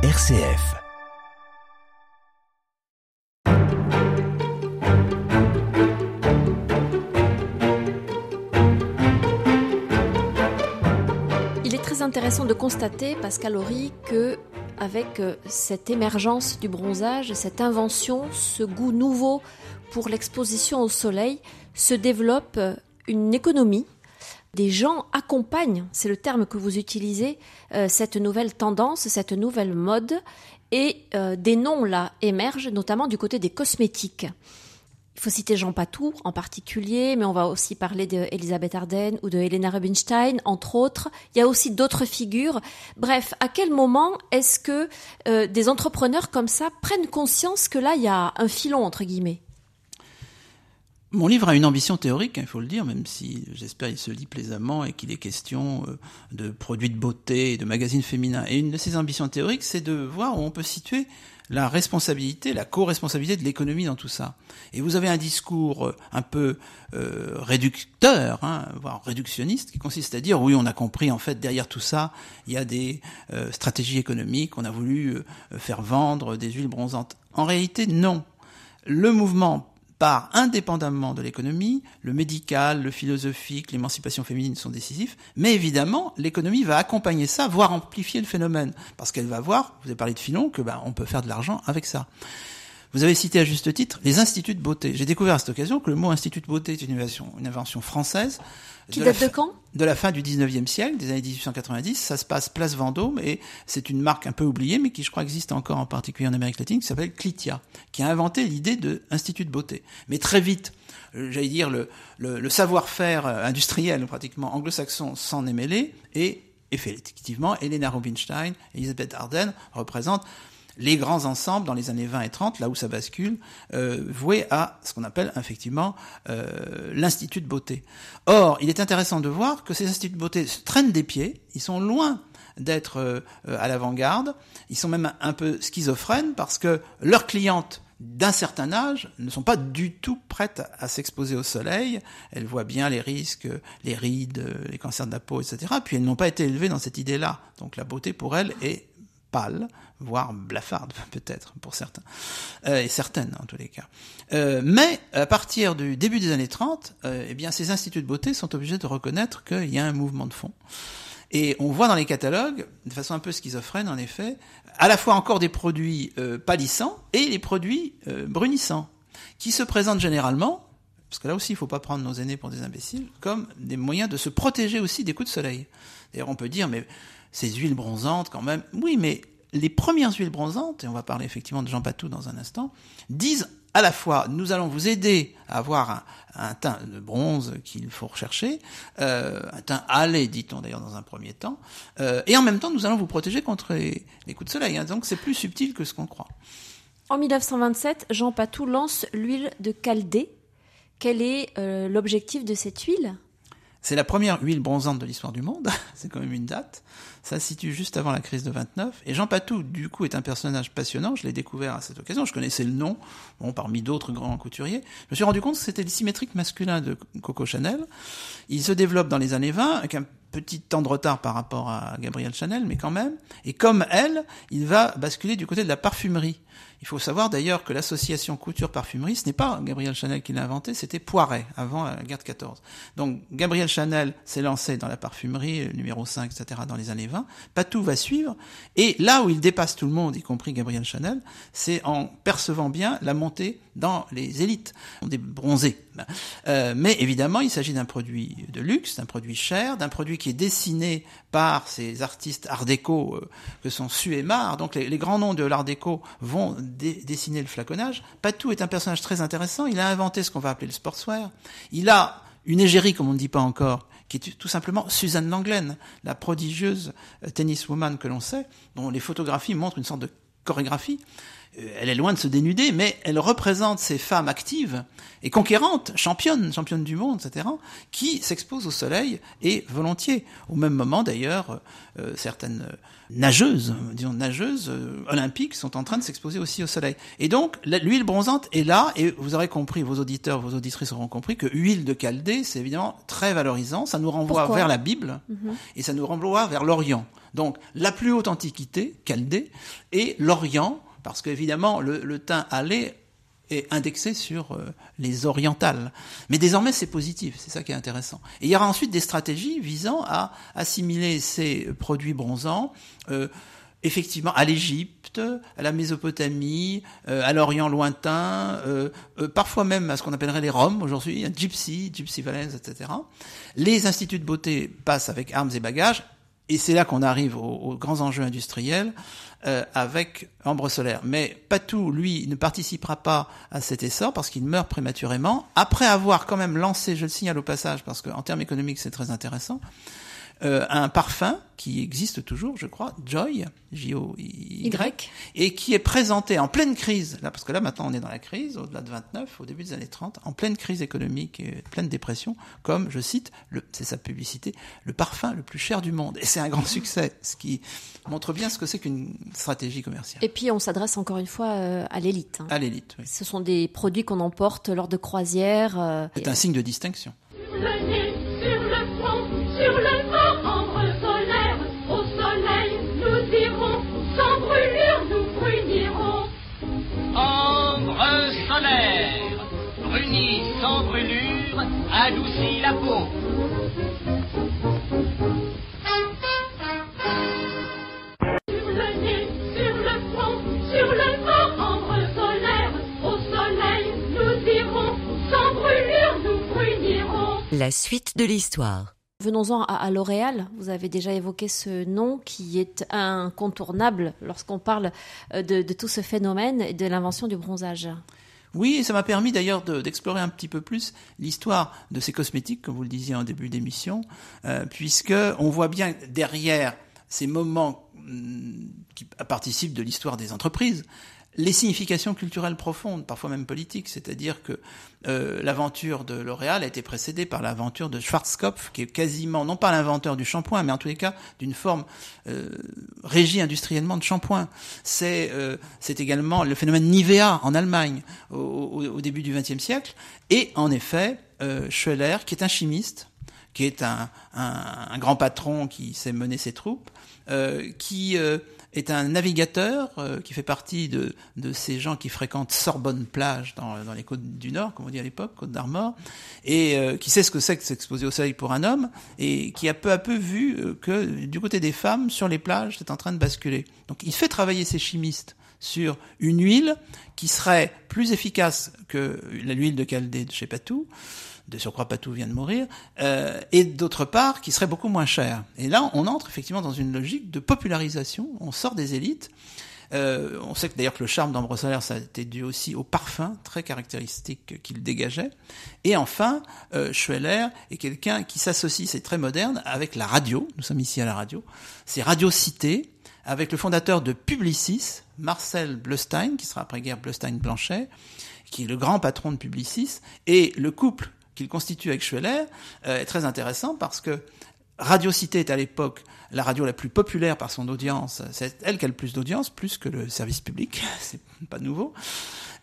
RCF. Il est très intéressant de constater, Pascal Horry, que avec euh, cette émergence du bronzage, cette invention, ce goût nouveau pour l'exposition au soleil, se développe euh, une économie. Des gens accompagnent, c'est le terme que vous utilisez, euh, cette nouvelle tendance, cette nouvelle mode, et des noms là émergent, notamment du côté des cosmétiques. Il faut citer Jean Patou en particulier, mais on va aussi parler d'Elisabeth Arden ou de Helena Rubinstein, entre autres. Il y a aussi d'autres figures. Bref, à quel moment est-ce que euh, des entrepreneurs comme ça prennent conscience que là, il y a un filon, entre guillemets? Mon livre a une ambition théorique, hein, il faut le dire, même si j'espère il se lit plaisamment et qu'il est question euh, de produits de beauté, de magazines féminins. Et une de ces ambitions théoriques, c'est de voir où on peut situer la responsabilité, la co-responsabilité de l'économie dans tout ça. Et vous avez un discours euh, un peu euh, réducteur, hein, voire réductionniste, qui consiste à dire oui, on a compris en fait derrière tout ça, il y a des euh, stratégies économiques, on a voulu faire vendre des huiles bronzantes. En réalité, non. Le mouvement part indépendamment de l'économie, le médical, le philosophique, l'émancipation féminine sont décisifs, mais évidemment, l'économie va accompagner ça, voire amplifier le phénomène, parce qu'elle va voir, vous avez parlé de Filon, que ben, on peut faire de l'argent avec ça. Vous avez cité à juste titre les instituts de beauté. J'ai découvert à cette occasion que le mot institut de beauté est une invention, une invention française. Qui date de quand? De la fin du 19e siècle, des années 1890. Ça se passe place Vendôme et c'est une marque un peu oubliée, mais qui je crois existe encore en particulier en Amérique latine, qui s'appelle Clitia, qui a inventé l'idée de institut de beauté. Mais très vite, euh, j'allais dire le, le, le savoir-faire euh, industriel pratiquement anglo-saxon s'en est mêlé et effectivement, Elena Rubinstein et Elisabeth Arden représentent les grands ensembles dans les années 20 et 30, là où ça bascule, euh, voués à ce qu'on appelle effectivement euh, l'institut de beauté. Or, il est intéressant de voir que ces instituts de beauté traînent des pieds, ils sont loin d'être euh, à l'avant-garde, ils sont même un peu schizophrènes parce que leurs clientes d'un certain âge ne sont pas du tout prêtes à s'exposer au soleil. Elles voient bien les risques, les rides, les cancers de la peau, etc. Puis elles n'ont pas été élevées dans cette idée-là. Donc la beauté pour elles est pâle, voire blafarde peut-être pour certains, euh, et certaines en tous les cas. Euh, mais à partir du début des années 30, euh, eh bien ces instituts de beauté sont obligés de reconnaître qu'il y a un mouvement de fond. Et on voit dans les catalogues, de façon un peu schizophrène en effet, à la fois encore des produits pâlissants et les produits brunissants, qui se présentent généralement, parce que là aussi il ne faut pas prendre nos aînés pour des imbéciles, comme des moyens de se protéger aussi des coups de soleil. D'ailleurs on peut dire, mais ces huiles bronzantes quand même. Oui, mais les premières huiles bronzantes, et on va parler effectivement de Jean Patou dans un instant, disent à la fois nous allons vous aider à avoir un, teint de bronze qu'il faut rechercher, euh, un teint allé, dit-on d'ailleurs dans un premier temps, euh, et en même temps nous allons vous protéger contre les, coups de soleil. Hein. donc c'est plus subtil que ce qu'on croit. En 1927, Jean Patou lance l'huile de Caldé. Quel est euh, l'objectif de cette huile? C'est la première huile bronzante de l'histoire du monde, c'est quand même une date. Ça se situe juste avant la crise de 29. Et Jean Patou, du coup, est un personnage passionnant. Je l'ai découvert à cette occasion. Je connaissais le nom, bon, parmi d'autres grands couturiers. Je me suis rendu compte que c'était le symétrique masculin de Coco Chanel. Il se développe dans les années 20 avec un petit temps de retard par rapport à Gabrielle Chanel, mais quand même. Et comme elle, il va basculer du côté de la parfumerie. Il faut savoir d'ailleurs que l'association couture-parfumerie, ce n'est pas Gabriel Chanel qui l'a inventé, c'était Poiret, avant la guerre de 14. Donc Gabriel Chanel s'est lancé dans la parfumerie, numéro 5, etc., dans les années 20. Patou va suivre. Et là où il dépasse tout le monde, y compris Gabriel Chanel, c'est en percevant bien la montée dans les élites, des bronzés. Euh, mais évidemment, il s'agit d'un produit de luxe, d'un produit cher, d'un produit qui est dessiné par ces artistes art déco euh, que sont Su et Mar. Donc les, les grands noms de l'art déco vont dessiner le flaconnage. Patou est un personnage très intéressant. Il a inventé ce qu'on va appeler le sportswear. Il a une égérie, comme on ne dit pas encore, qui est tout simplement Suzanne Langlaine, la prodigieuse euh, tenniswoman que l'on sait, dont les photographies montrent une sorte de chorégraphie. Euh, elle est loin de se dénuder, mais elle représente ces femmes actives et conquérantes, championnes, championnes du monde, etc., qui s'exposent au soleil et volontiers. Au même moment, d'ailleurs, euh, certaines nageuses, disons nageuses euh, olympiques, sont en train de s'exposer aussi au soleil. Et donc, l'huile bronzante est là, et vous aurez compris, vos auditeurs, vos auditrices auront compris que huile de Chaldée, c'est évidemment très valorisant. Ça nous renvoie vers la Bible, mhm. et ça nous renvoie vers l'Orient. Donc la plus haute antiquité, Chaldée, et l'Orient, parce qu'évidemment le, le teint allait est indexé sur euh, les orientales. Mais désormais, c'est positif, c'est ça qui est intéressant. Et il y aura ensuite des stratégies visant à assimiler ces produits bronzants. Euh, effectivement à l'Égypte, à la Mésopotamie, euh, à l'Orient lointain, euh, euh, parfois même à ce qu'on appellerait les Roms aujourd'hui, Gypsy, Gypsy Valence, etc. Les instituts de beauté passent avec armes et bagages, et c'est là qu'on arrive aux, grands enjeux industriels avec Ambre Solaire. Mais Patou, lui, ne participera pas à cet essor parce qu'il meurt prématurément, après avoir quand même lancé, je le signale au passage, parce qu'en termes économiques c'est très intéressant, euh, un parfum qui existe toujours, je crois, Joy, J-O-Y, et qui est présenté en pleine crise, là, parce que là maintenant on est dans la crise, au-delà de 29, au début des années 30, en pleine crise économique et pleine dépression, comme, je cite, c'est sa publicité, le parfum le plus cher du monde. Et c'est un grand succès, ce qui montre bien ce que c'est qu'une stratégie commerciale. Et puis on s'adresse encore une fois euh, à l'élite. Hein. À l'élite, oui. Ce sont des produits qu'on emporte lors de croisières. Euh, c'est un signe de distinction. Sans brûlure adoucit la peau. Sur le nez, sur le front, sur le corps, ambre solaire, au soleil, nous irons, sans brûlure nous brunirons. La suite de l'histoire. Venons-en à, L'Oréal. Vous avez déjà évoqué ce nom qui est incontournable lorsqu'on parle euh, de, de tout ce phénomène et de l'invention du bronzage. Oui, et ça m'a permis d'ailleurs d'explorer un petit peu plus l'histoire de ces cosmétiques, comme vous le disiez en début d'émission, euh, puisque on voit bien derrière ces moments hum, qui participent de l'histoire des entreprises, les significations culturelles profondes, parfois même politiques, c'est-à-dire que euh, l'aventure de L'Oréal a été précédée par l'aventure de Schwarzkopf, qui est quasiment, non pas l'inventeur du shampoing, mais en tous les cas d'une forme euh, régie industriellement de shampoing. C'est euh, également le phénomène Nivea en Allemagne au, au, début du XXe siècle, et en effet, euh, Schweller, qui est un chimiste, qui est un, grand patron qui sait mener ses troupes, qui est un navigateur euh, qui fait partie de, de ces gens qui fréquentent Sorbonne plage dans, dans les côtes du Nord, comme on dit à l'époque, côte d'Armor, et euh, qui sait ce que c'est que s'exposer au soleil pour un homme, et qui a peu à peu vu euh, que du côté des femmes, sur les plages, c'est en train de basculer. Donc il fait travailler ces chimistes sur une huile qui serait plus efficace que l'huile de Caldé de chez Patou, de surcroît Patou vient de mourir, euh, et d'autre part qui serait beaucoup moins cher. Et là, on entre effectivement dans une logique de popularisation, on sort des élites. Euh, on sait que d'ailleurs que le charme d'Ambre Solaire, ça a été dû aussi au parfum très caractéristique qu'il dégageait. Et enfin, euh, Schweller est quelqu'un qui s'associe, c'est très moderne, avec la radio. Nous sommes ici à la radio. C'est Radio Cité, avec le fondateur de Publicis, Marcel Bleustein, qui sera après-guerre Bleustein-Blanchet, qui est le grand patron de Publicis, et le couple qu'il constitue avec Schweller euh, est très intéressant parce que Radio Cité est à l'époque la radio la plus populaire par son audience. C'est elle qui a le plus d'audience, plus que le service public. C'est pas nouveau.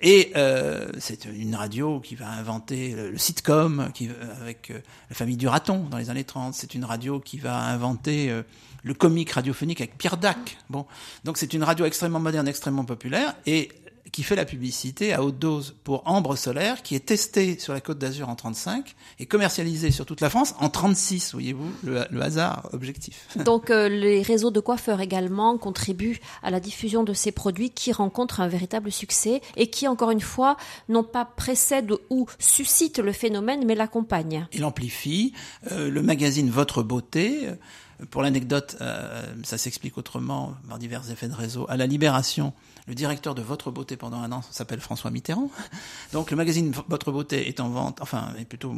Et euh, c'est une radio qui va inventer le, sitcom qui, avec euh, la famille du raton dans les années 30. C'est une radio qui va inventer euh, le comique radiophonique avec Pierre Dac. Bon, donc c'est une radio extrêmement moderne, extrêmement populaire. Et qui fait la publicité à haute dose pour Ambre Solaire, qui est testé sur la Côte d'Azur en 35 et commercialisé sur toute la France en 36, voyez-vous, le, le, hasard objectif. Donc euh, les réseaux de coiffeurs également contribuent à la diffusion de ces produits qui rencontrent un véritable succès et qui, encore une fois, non pas précèdent ou suscitent le phénomène, mais l'accompagnent. Il amplifie. Euh, le magazine Votre Beauté pour l'anecdote, euh, ça s'explique autrement par divers effets de réseau. À la Libération, le directeur de Votre Beauté pendant un an s'appelle François Mitterrand. Donc le magazine Votre Beauté est en vente, enfin est plutôt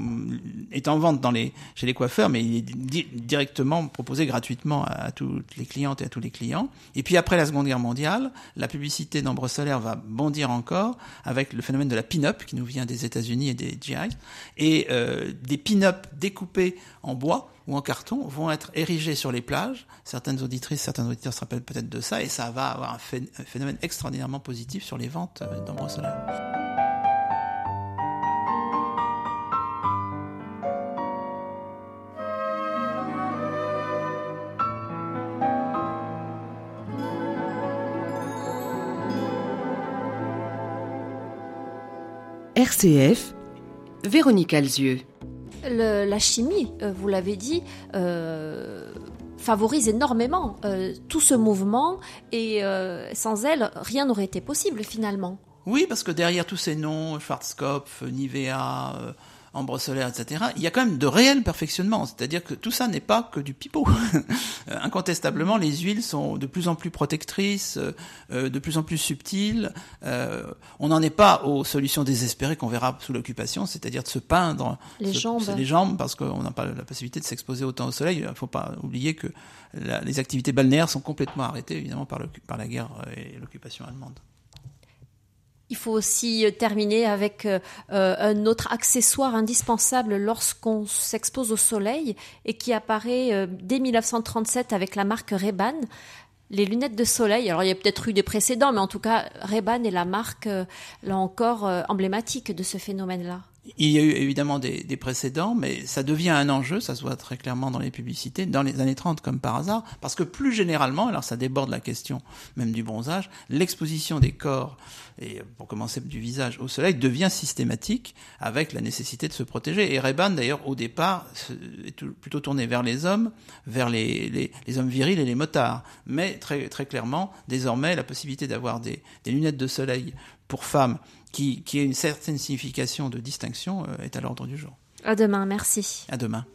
est en vente dans les chez les coiffeurs, mais il est di directement proposé gratuitement à, à, toutes les clientes et à tous les clients. Et puis après la Seconde Guerre mondiale, la publicité d'Ambre Solaire va bondir encore avec le phénomène de la pin-up qui nous vient des États-Unis et des GI et euh, des pin-up découpés en bois ou en carton vont être érigés sur les plages. Certaines auditrices, certains auditeurs se rappellent peut-être de ça et ça va avoir un phénomène extraordinairement positif sur les ventes euh, d'Ambroise RCF, Véronique Alzieux. La chimie, euh, vous l'avez dit, euh, favorise énormément euh, tout ce mouvement et sans elle, rien n'aurait été possible finalement. Oui, parce que derrière tous ces noms, Schwarzkopf, Nivea, Ambre Solaire, etc., il y a quand même de réels perfectionnements. C'est-à-dire que tout ça n'est pas que du pipeau. Incontestablement, les huiles sont de plus en plus protectrices, euh, euh, de plus en plus subtiles. Euh, on n'en est pas aux solutions désespérées qu'on verra sous l'occupation, c'est-à-dire de se peindre Les se- jambes. les jambes, parce qu'on n'a pas la possibilité de s'exposer autant au soleil. Il ne faut pas oublier que la- les activités balnéaires sont complètement arrêtées, évidemment, par la guerre euh, et l'occupation allemande. Il faut aussi euh, terminer avec euh, euh, un autre accessoire indispensable lorsqu'on s'expose au soleil et qui apparaît euh, dès 1937 avec la marque Ray-Ban. Les lunettes de soleil, alors il y a peut-être eu des précédents, mais en tout cas, Ray-Ban est la marque, là encore, emblématique de ce phénomène-là. Il y a eu évidemment des, précédents, mais ça devient un enjeu, ça se voit très clairement dans les publicités, dans les années 30 comme par hasard, parce que plus généralement, alors ça déborde la question même du bronzage, l'exposition des corps, et pour commencer du visage au soleil, devient systématique avec la nécessité de se protéger. Et Ray-Ban, d'ailleurs, au départ, est plutôt tourné vers les hommes, vers les hommes virils et les motards. Mais très, très clairement, désormais, la possibilité d'avoir des, des lunettes de soleil pour femmes qui, qui a une certaine signification de distinction euh, est à l'ordre du jour. À demain, merci. À demain.